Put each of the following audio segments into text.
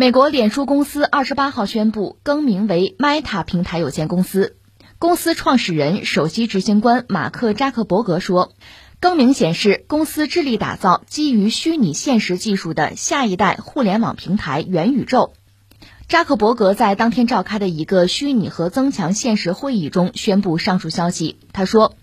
美国脸书公司二十八号宣布更名为 Meta 平台有限公司。公司创始人、首席执行官马克扎克伯格说，更名显示公司致力打造基于虚拟现实技术的下一代互联网平台元宇宙。扎克伯格在当天召开的一个虚拟和增强现实会议中宣布上述消息。他说。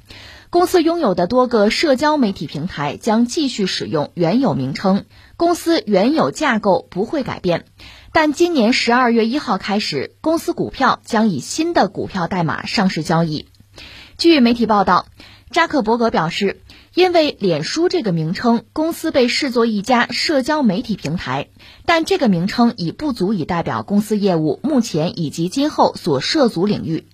公司拥有的多个社交媒体平台将继续使用原有名称，公司原有架构不会改变。但今年十二月一号开始，公司股票将以新的股票代码上市交易。据媒体报道，扎克伯格表示，因为脸书这个名称，公司被视作一家社交媒体平台，但这个名称已不足以代表公司业务目前以及今后所涉足领域。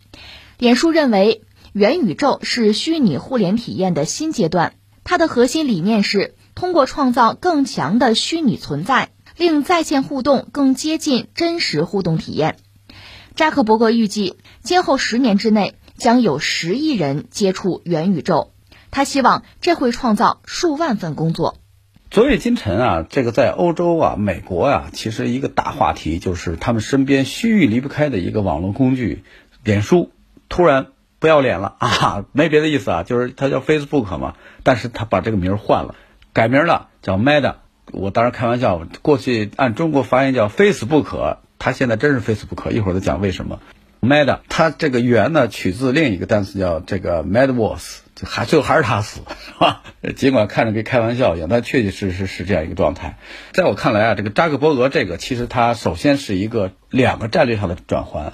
脸书认为。元宇宙是虚拟互联体验的新阶段，它的核心理念是通过创造更强的虚拟存在，令在线互动更接近真实互动体验。扎克伯格预计，今后十年之内将有十亿人接触元宇宙，他希望这会创造数万份工作。昨夜今晨啊，这个在欧洲啊、美国啊，其实一个大话题就是他们身边须臾离不开的一个网络工具——脸书，突然。不要脸了啊！没别的意思啊，就是它叫 Facebook 嘛，但是他把这个名换了，改名了，叫 Meta。我当然开玩笑，过去按中国发音叫 Facebook，它现在真是 Facebook。一会儿再讲为什么。Meta，它这个源呢取自另一个单词叫这个 Metaverse，就还最后还是他死，是吧？尽管看着跟开玩笑一样，但确确实实是这样一个状态。在我看来啊，这个扎克伯格这个其实他首先是一个两个战略上的转换。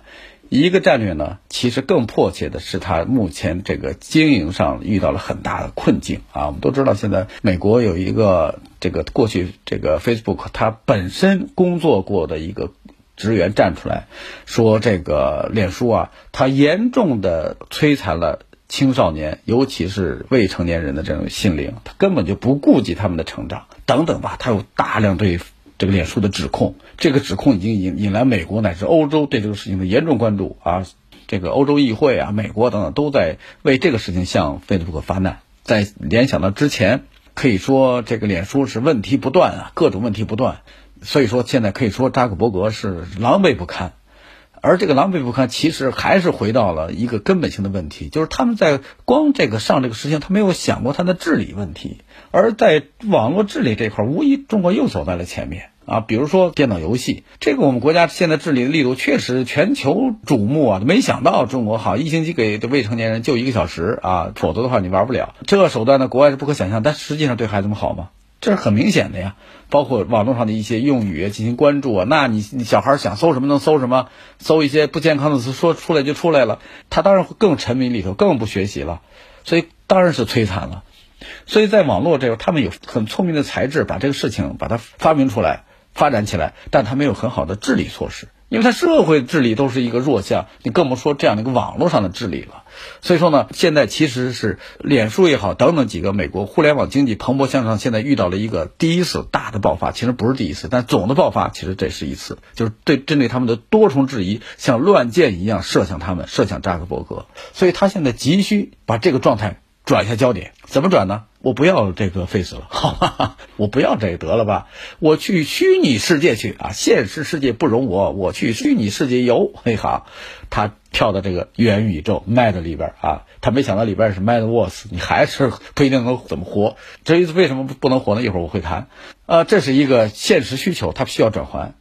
一个战略呢，其实更迫切的是，它目前这个经营上遇到了很大的困境啊。我们都知道，现在美国有一个这个过去这个 Facebook 它本身工作过的一个职员站出来说，这个脸书啊，它严重的摧残了青少年，尤其是未成年人的这种心灵，它根本就不顾及他们的成长等等吧。它有大量对。这个脸书的指控，这个指控已经引引来美国乃至欧洲对这个事情的严重关注啊！这个欧洲议会啊、美国等等都在为这个事情向 Facebook 发难。在联想到之前，可以说这个脸书是问题不断啊，各种问题不断。所以说现在可以说扎克伯格是狼狈不堪。而这个狼狈不堪，其实还是回到了一个根本性的问题，就是他们在光这个上这个事情，他没有想过他的治理问题。而在网络治理这块，无疑中国又走在了前面啊。比如说电脑游戏，这个我们国家现在治理的力度确实全球瞩目啊。没想到中国好一星期给未成年人就一个小时啊，否则的话你玩不了。这个手段呢，国外是不可想象，但实际上对孩子们好吗？这是很明显的呀。包括网络上的一些用语进行关注啊，那你你小孩想搜什么能搜什么，搜一些不健康的词说出来就出来了，他当然会更沉迷里头，更不学习了，所以当然是摧残了。所以在网络这个，他们有很聪明的才智，把这个事情把它发明出来、发展起来，但他没有很好的治理措施。因为它社会治理都是一个弱项，你更不说这样的一个网络上的治理了。所以说呢，现在其实是脸书也好，等等几个美国互联网经济蓬勃向上，现在遇到了一个第一次大的爆发，其实不是第一次，但总的爆发其实这是一次，就是对针对他们的多重质疑，像乱箭一样射向他们，射向扎克伯格。所以他现在急需把这个状态转一下焦点，怎么转呢？我不要这个 face 了，好吧，我不要这个得了吧，我去虚拟世界去啊，现实世界不容我，我去虚拟世界游，嘿哈，他跳到这个元宇宙 Mad 里边啊，他没想到里边是 Madverse，你还是不一定能怎么活。至于为什么不能活呢？一会儿我会谈。呃，这是一个现实需求，它需要转换，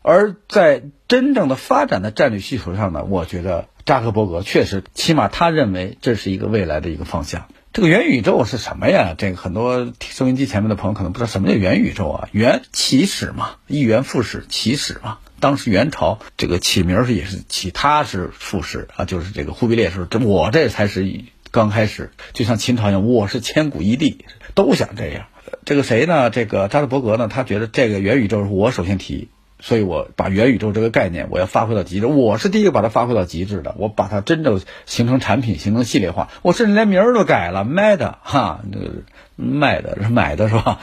而在真正的发展的战略需求上呢，我觉得扎克伯格确实，起码他认为这是一个未来的一个方向。这个元宇宙是什么呀？这个很多收音机前面的朋友可能不知道什么叫元宇宙啊？元起始嘛，一元复始，起始嘛。当时元朝这个起名是也是起，他是复始啊，就是这个忽必烈时候这我这才是刚开始，就像秦朝一样，我是千古一帝，都想这样。这个谁呢？这个扎克伯格呢？他觉得这个元宇宙是我首先提。所以我把元宇宙这个概念，我要发挥到极致。我是第一个把它发挥到极致的，我把它真正形成产品，形成系列化。我甚至连名儿都改了，Meta 哈，那个卖的 是买的是吧？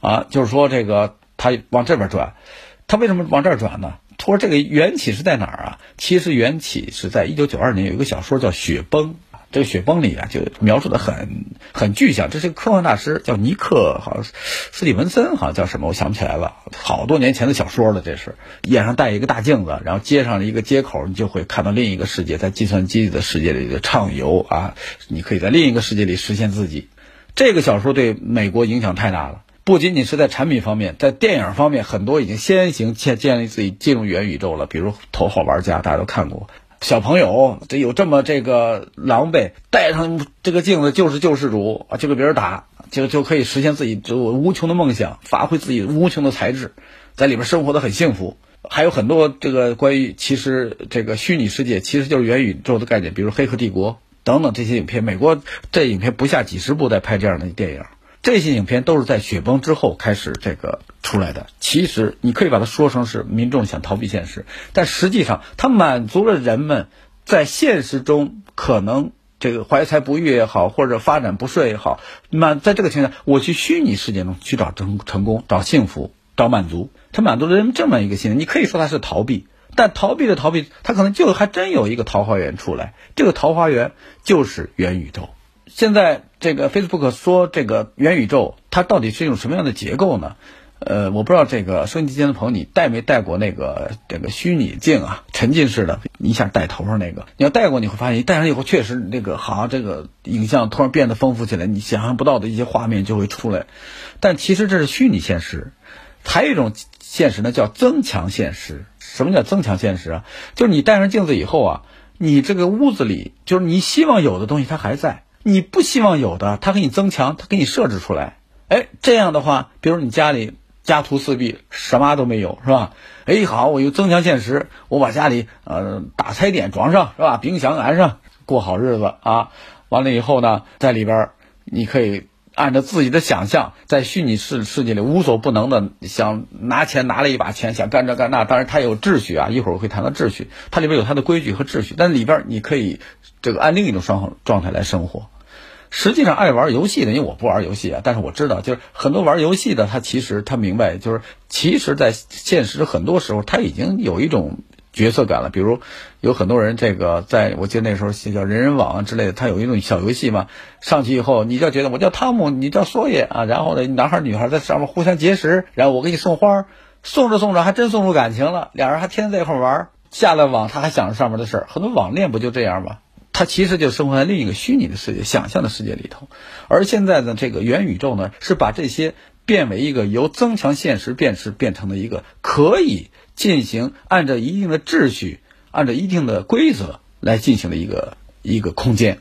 啊，就是说这个他往这边转，他为什么往这儿转呢？他说这个缘起是在哪儿啊？其实缘起是在一九九二年有一个小说叫《雪崩》，这个雪崩里啊，就描述的很很具象。这是个科幻大师，叫尼克，好像斯蒂文森，好像叫什么，我想不起来了。好多年前的小说了，这是眼上戴一个大镜子，然后接上了一个接口，你就会看到另一个世界，在计算机的世界里畅游啊，你可以在另一个世界里实现自己。这个小说对美国影响太大了。不仅仅是在产品方面，在电影方面，很多已经先行建建立自己进入元宇宙了。比如《头号玩家》，大家都看过。小朋友这有这么这个狼狈，戴上这个镜子就是救世主啊，就给别人打，就就可以实现自己就无穷的梦想，发挥自己无穷的才智，在里边生活的很幸福。还有很多这个关于其实这个虚拟世界其实就是元宇宙的概念，比如《黑客帝国》等等这些影片。美国这影片不下几十部在拍这样的电影。这些影片都是在雪崩之后开始这个出来的。其实你可以把它说成是民众想逃避现实，但实际上它满足了人们在现实中可能这个怀才不遇也好，或者发展不顺也好，满在这个情况下，我去虚拟世界中去找成成功、找幸福、找满足，它满足了人们这么一个心理。你可以说它是逃避，但逃避的逃避，它可能就还真有一个桃花源出来。这个桃花源就是元宇宙。现在这个 Facebook 说这个元宇宙，它到底是一种什么样的结构呢？呃，我不知道这个收音机前的朋友，你戴没戴过那个这个虚拟镜啊？沉浸式的，一下戴头上那个，你要戴过，你会发现，戴上以后，确实那个好像这个影像突然变得丰富起来，你想象不到的一些画面就会出来。但其实这是虚拟现实，还有一种现实呢，叫增强现实。什么叫增强现实啊？就是你戴上镜子以后啊，你这个屋子里，就是你希望有的东西，它还在。你不希望有的，他给你增强，他给你设置出来。哎，这样的话，比如你家里家徒四壁，什么都没有，是吧？哎，好，我又增强现实，我把家里呃大彩电装上，是吧？冰箱安上，过好日子啊。完了以后呢，在里边你可以按照自己的想象，在虚拟世世界里无所不能的，想拿钱拿了一把钱，想干这干那。当然，它有秩序啊，一会儿我会谈到秩序，它里边有它的规矩和秩序，但里边你可以这个按另一种状状态来生活。实际上，爱玩游戏的，因为我不玩游戏啊，但是我知道，就是很多玩游戏的，他其实他明白，就是其实，在现实很多时候，他已经有一种角色感了。比如，有很多人，这个在我记得那时候叫人人网之类的，他有一种小游戏嘛，上去以后，你就觉得我叫汤姆，你叫索爷啊，然后呢，男孩女孩在上面互相结识，然后我给你送花，送着送着还真送出感情了，俩人还天天在一块玩，下了网他还想着上面的事儿，很多网恋不就这样吗？它其实就生活在另一个虚拟的世界、想象的世界里头，而现在的，这个元宇宙呢，是把这些变为一个由增强现实变识变成了一个可以进行按照一定的秩序、按照一定的规则来进行的一个一个空间。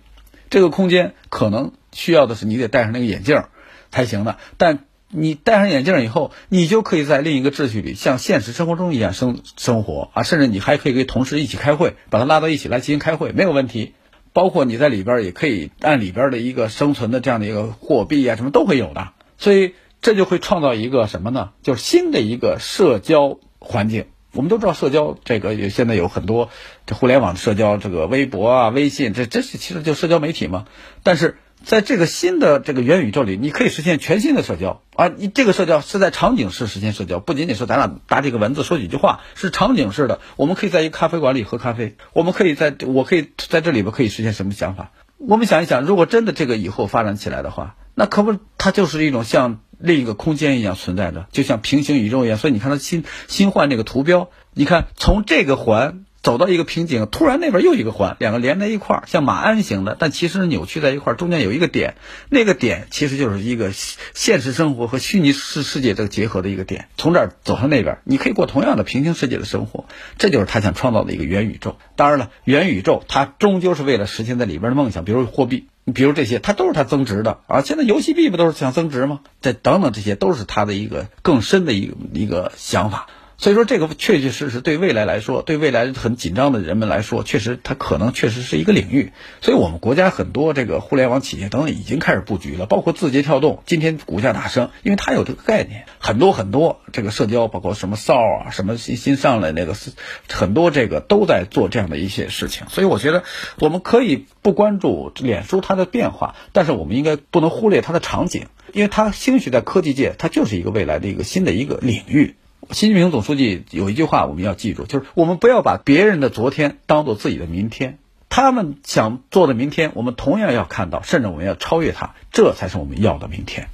这个空间可能需要的是你得戴上那个眼镜才行的，但你戴上眼镜以后，你就可以在另一个秩序里，像现实生活中一样生生活啊，甚至你还可以跟同事一起开会，把它拉到一起来进行开会，没有问题。包括你在里边也可以按里边的一个生存的这样的一个货币啊，什么都会有的，所以这就会创造一个什么呢？就是新的一个社交环境。我们都知道社交这个也现在有很多这互联网社交，这个微博啊、微信，这这是其实就社交媒体嘛。但是在这个新的这个元宇宙里，你可以实现全新的社交啊！你这个社交是在场景式实现社交，不仅仅是咱俩打几个文字说几句话，是场景式的。我们可以在一咖啡馆里喝咖啡，我们可以在我可以在这里边可以实现什么想法？我们想一想，如果真的这个以后发展起来的话，那可不，它就是一种像另一个空间一样存在的，就像平行宇宙一样。所以你看它新新换这个图标，你看从这个环。走到一个瓶颈，突然那边又一个环，两个连在一块儿，像马鞍形的，但其实扭曲在一块儿，中间有一个点，那个点其实就是一个现实生活和虚拟世世界这个结合的一个点。从这儿走向那边，你可以过同样的平行世界的生活，这就是他想创造的一个元宇宙。当然了，元宇宙它终究是为了实现在里边的梦想，比如货币，比如这些，它都是它增值的啊。现在游戏币不都是想增值吗？这等等这些都是他的一个更深的一个一个想法。所以说，这个确确实实对未来来说，对未来很紧张的人们来说，确实它可能确实是一个领域。所以我们国家很多这个互联网企业等等已经开始布局了，包括字节跳动，今天股价大升，因为它有这个概念。很多很多这个社交，包括什么骚啊，什么新新上来那个，很多这个都在做这样的一些事情。所以我觉得我们可以不关注脸书它的变化，但是我们应该不能忽略它的场景，因为它兴许在科技界，它就是一个未来的一个新的一个领域。习近平总书记有一句话我们要记住，就是我们不要把别人的昨天当做自己的明天。他们想做的明天，我们同样要看到，甚至我们要超越他，这才是我们要的明天。